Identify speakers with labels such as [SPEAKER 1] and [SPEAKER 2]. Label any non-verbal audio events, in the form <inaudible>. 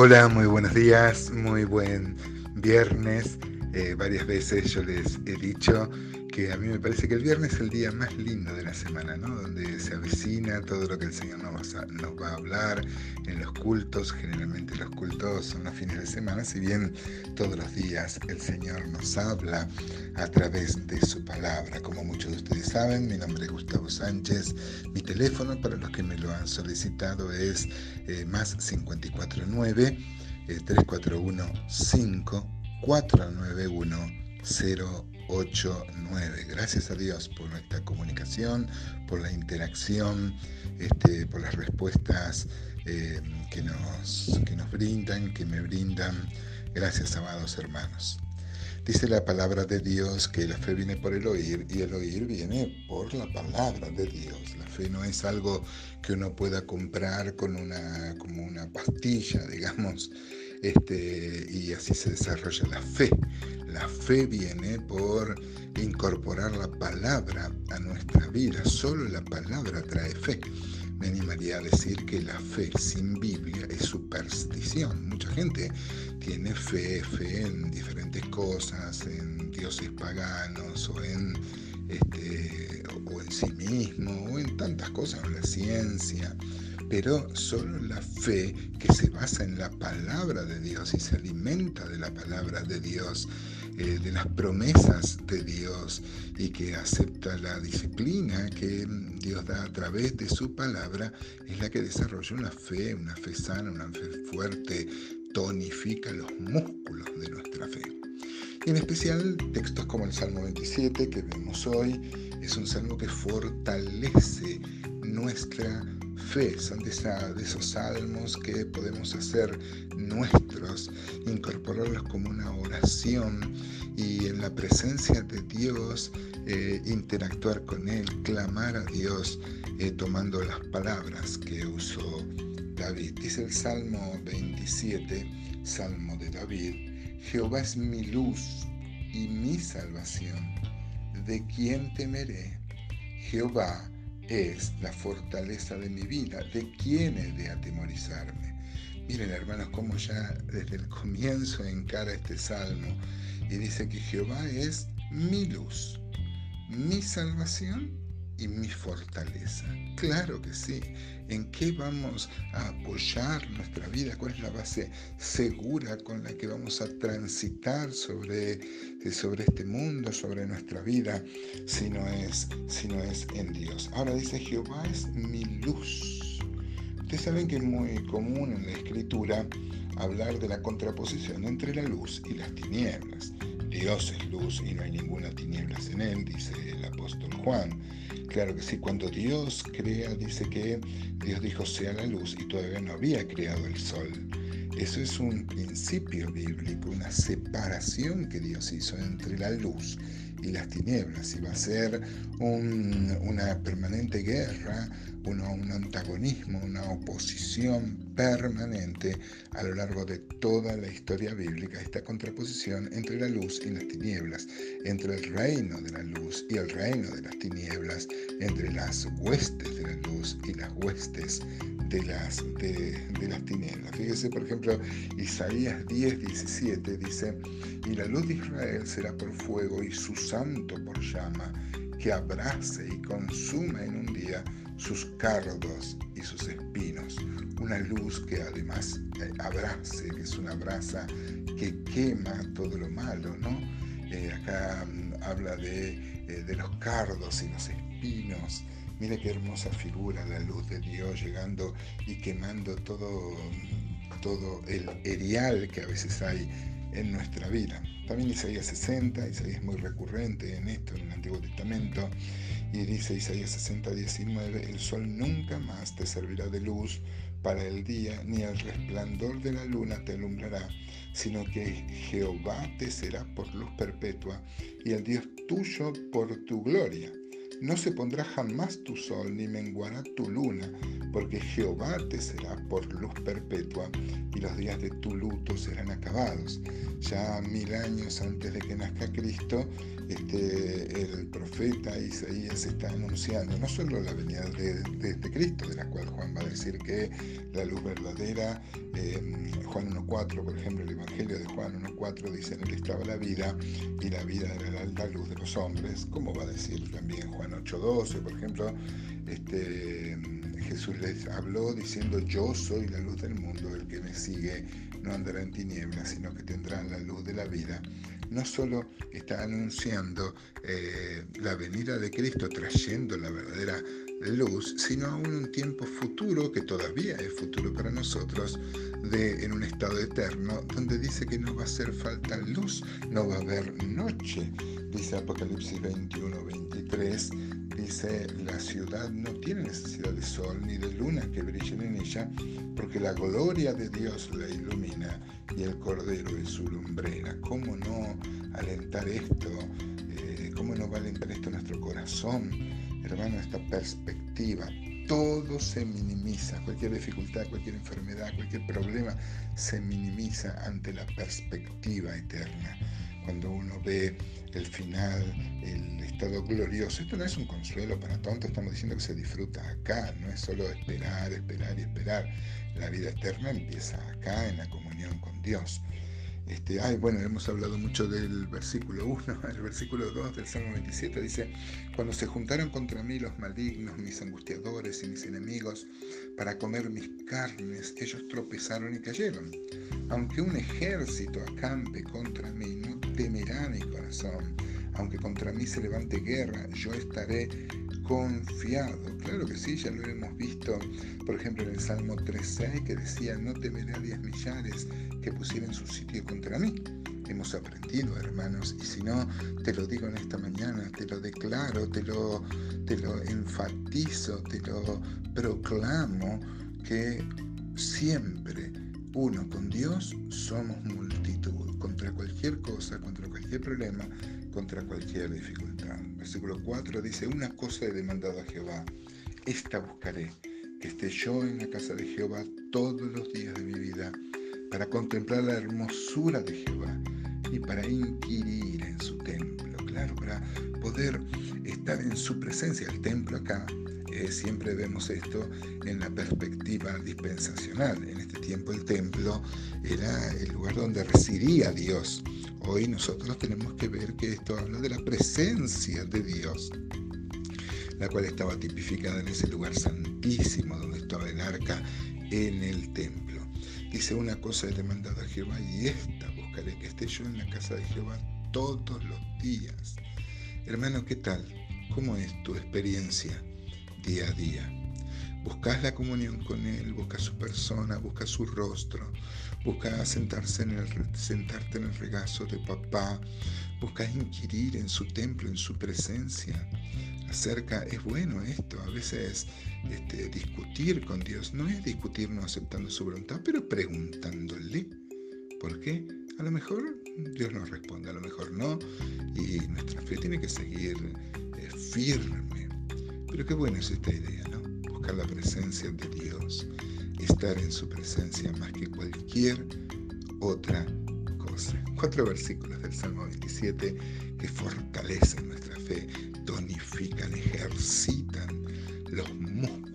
[SPEAKER 1] Hola, muy buenos días, muy buen viernes. Eh, varias veces yo les he dicho que a mí me parece que el viernes es el día más lindo de la semana, ¿no? Donde se avecina todo lo que el Señor nos va, a, va a hablar en los cultos. Generalmente los cultos son los fines de semana, si bien todos los días el Señor nos habla a través de su palabra. Como muchos de ustedes saben, mi nombre es Gustavo Sánchez. Mi teléfono, para los que me lo han solicitado, es eh, más 549 341 5 491 089. Gracias a Dios por nuestra comunicación, por la interacción, este, por las respuestas eh, que, nos, que nos brindan, que me brindan. Gracias, amados hermanos. Dice la palabra de Dios que la fe viene por el oír y el oír viene por la palabra de Dios. La fe no es algo que uno pueda comprar con una, como una pastilla, digamos, este, y así se desarrolla la fe. La fe viene por incorporar la palabra a nuestra vida. Solo la palabra trae fe. Me animaría a decir que la fe sin Biblia es superstición. Mucha gente tiene fe, fe en diferentes cosas, en dioses paganos o en, este, o en sí mismo, o en tantas cosas, en la ciencia pero solo la fe que se basa en la palabra de Dios y se alimenta de la palabra de Dios, eh, de las promesas de Dios y que acepta la disciplina que Dios da a través de su palabra, es la que desarrolla una fe, una fe sana, una fe fuerte, tonifica los músculos de nuestra fe. en especial textos como el Salmo 27 que vemos hoy, es un salmo que fortalece nuestra son de, esos salmos que podemos hacer nuestros, incorporarlos como una oración y en la presencia de Dios eh, interactuar con Él, clamar a Dios eh, tomando las palabras que usó David. Dice el Salmo 27, Salmo de David, Jehová es mi luz y mi salvación. ¿De quién temeré? Jehová es la fortaleza de mi vida. ¿De quién he de atemorizarme? Miren hermanos, cómo ya desde el comienzo encara este salmo y dice que Jehová es mi luz, mi salvación y mi fortaleza. Claro que sí. ¿En qué vamos a apoyar nuestra vida? ¿Cuál es la base segura con la que vamos a transitar sobre, eh, sobre este mundo, sobre nuestra vida, si no, es, si es en Dios? Ahora dice, Jehová es mi luz. Ustedes saben que es muy común en la escritura hablar de la contraposición entre la luz y las tinieblas. Dios es luz y no hay ninguna tinieblas en él, dice el apóstol Juan. Claro que sí, cuando Dios crea, dice que Dios dijo sea la luz y todavía no había creado el sol. Eso es un principio bíblico, una separación que Dios hizo entre la luz y las tinieblas. Y va a ser una permanente guerra, un antagonismo, una oposición permanente a lo largo de toda la historia bíblica, esta contraposición entre la luz y las tinieblas, entre el reino de la luz y el reino de las tinieblas, entre las huestes de la luz y las huestes de las, de, las tinieblas. Fíjese, por ejemplo, Isaías 10, 17 dice, y la luz de Israel será por fuego y su santo por llama, que abrace y consuma en un día sus cardos y sus espinos. Una luz que además eh, abrace, que es una brasa que quema todo lo malo, ¿no? Eh, acá mm, habla de, eh, de los cardos y los espinos. Mira qué hermosa figura la luz de Dios llegando y quemando todo, mm, todo el erial que a veces hay en nuestra vida. También Isaías 60, Isaías es muy recurrente en esto en el Antiguo Testamento, y dice Isaías 60, 19, el sol nunca más te servirá de luz para el día, ni el resplandor de la luna te alumbrará, sino que Jehová te será por luz perpetua y el Dios tuyo por tu gloria. No se pondrá jamás tu sol ni menguará tu luna, porque Jehová te será por luz perpetua y los días de tu luto serán acabados. Ya mil años antes de que nazca Cristo, este, el profeta Isaías está anunciando no solo la venida de, este Cristo, de la cual Juan va a decir que la luz verdadera, eh, Juan 1.4, por ejemplo, el Evangelio de Juan 1.4 dice, en él estaba la vida y la vida era la, luz de los hombres, como va a decir también Juan 8.12, por ejemplo, este, Jesús les habló diciendo, yo soy la luz del mundo, el que me sigue no andará en tinieblas, sino que tendrá la luz de la vida no solo está anunciando eh, la venida de Cristo, trayendo la verdadera luz, sino aún un tiempo futuro, que todavía es futuro para nosotros, de, en un estado eterno, donde dice que no va a hacer falta luz, no va a haber noche. Dice Apocalipsis 21, 23, dice, la ciudad no tiene necesidad de sol ni de luna que brillen en ella, porque la gloria de Dios la ilumina y el Cordero es su lumbrera. ¿Cómo no alentar esto? Eh, ¿Cómo no va a alentar esto nuestro corazón? Hermano, esta perspectiva. Todo se minimiza, cualquier dificultad, cualquier enfermedad, cualquier problema se minimiza ante la perspectiva eterna cuando uno ve el final, el estado glorioso. Esto no es un consuelo para tontos, estamos diciendo que se disfruta acá, no es solo esperar, esperar y esperar. La vida eterna empieza acá, en la comunión con Dios. Este, ay, bueno, hemos hablado mucho del versículo 1, <laughs> el versículo 2 del Salmo 27 dice, cuando se juntaron contra mí los malignos, mis angustiadores y mis enemigos, para comer mis carnes, ellos tropezaron y cayeron. Aunque un ejército acampe contra mí, no temerá mi corazón. Aunque contra mí se levante guerra, yo estaré confiado. Claro que sí, ya lo hemos visto, por ejemplo, en el Salmo 3.6, que decía, no temeré a diez millares que pusieran su sitio contra mí. Hemos aprendido, hermanos, y si no, te lo digo en esta mañana, te lo declaro, te lo, te lo enfatizo, te lo proclamo, que siempre uno con Dios somos multitud, contra cualquier cosa, contra cualquier problema, contra cualquier dificultad. Versículo 4 dice, una cosa he demandado a Jehová, esta buscaré, que esté yo en la casa de Jehová todos los días de mi vida, para contemplar la hermosura de Jehová y para inquirir en su templo, claro, para poder estar en su presencia. El templo acá eh, siempre vemos esto en la perspectiva dispensacional. En este tiempo el templo era el lugar donde residía Dios. Hoy nosotros tenemos que ver que esto habla de la presencia de Dios, la cual estaba tipificada en ese lugar santísimo donde estaba el arca en el templo. Dice una cosa he demandado a Jehová y esta buscaré que esté yo en la casa de Jehová todos los días. Hermano, ¿qué tal? ¿Cómo es tu experiencia día a día. Buscas la comunión con Él, buscas su persona, buscas su rostro, buscas sentarte en el regazo de papá, buscas inquirir en su templo, en su presencia. Acerca, es bueno esto, a veces este, discutir con Dios, no es discutir no aceptando su voluntad, pero preguntándole. ¿Por qué? A lo mejor Dios nos responde, a lo mejor no, y nuestra fe tiene que seguir eh, firme pero qué buena es esta idea, ¿no? Buscar la presencia de Dios, estar en su presencia más que cualquier otra cosa. Cuatro versículos del Salmo 27 que fortalecen nuestra fe, tonifican, ejercitan los músculos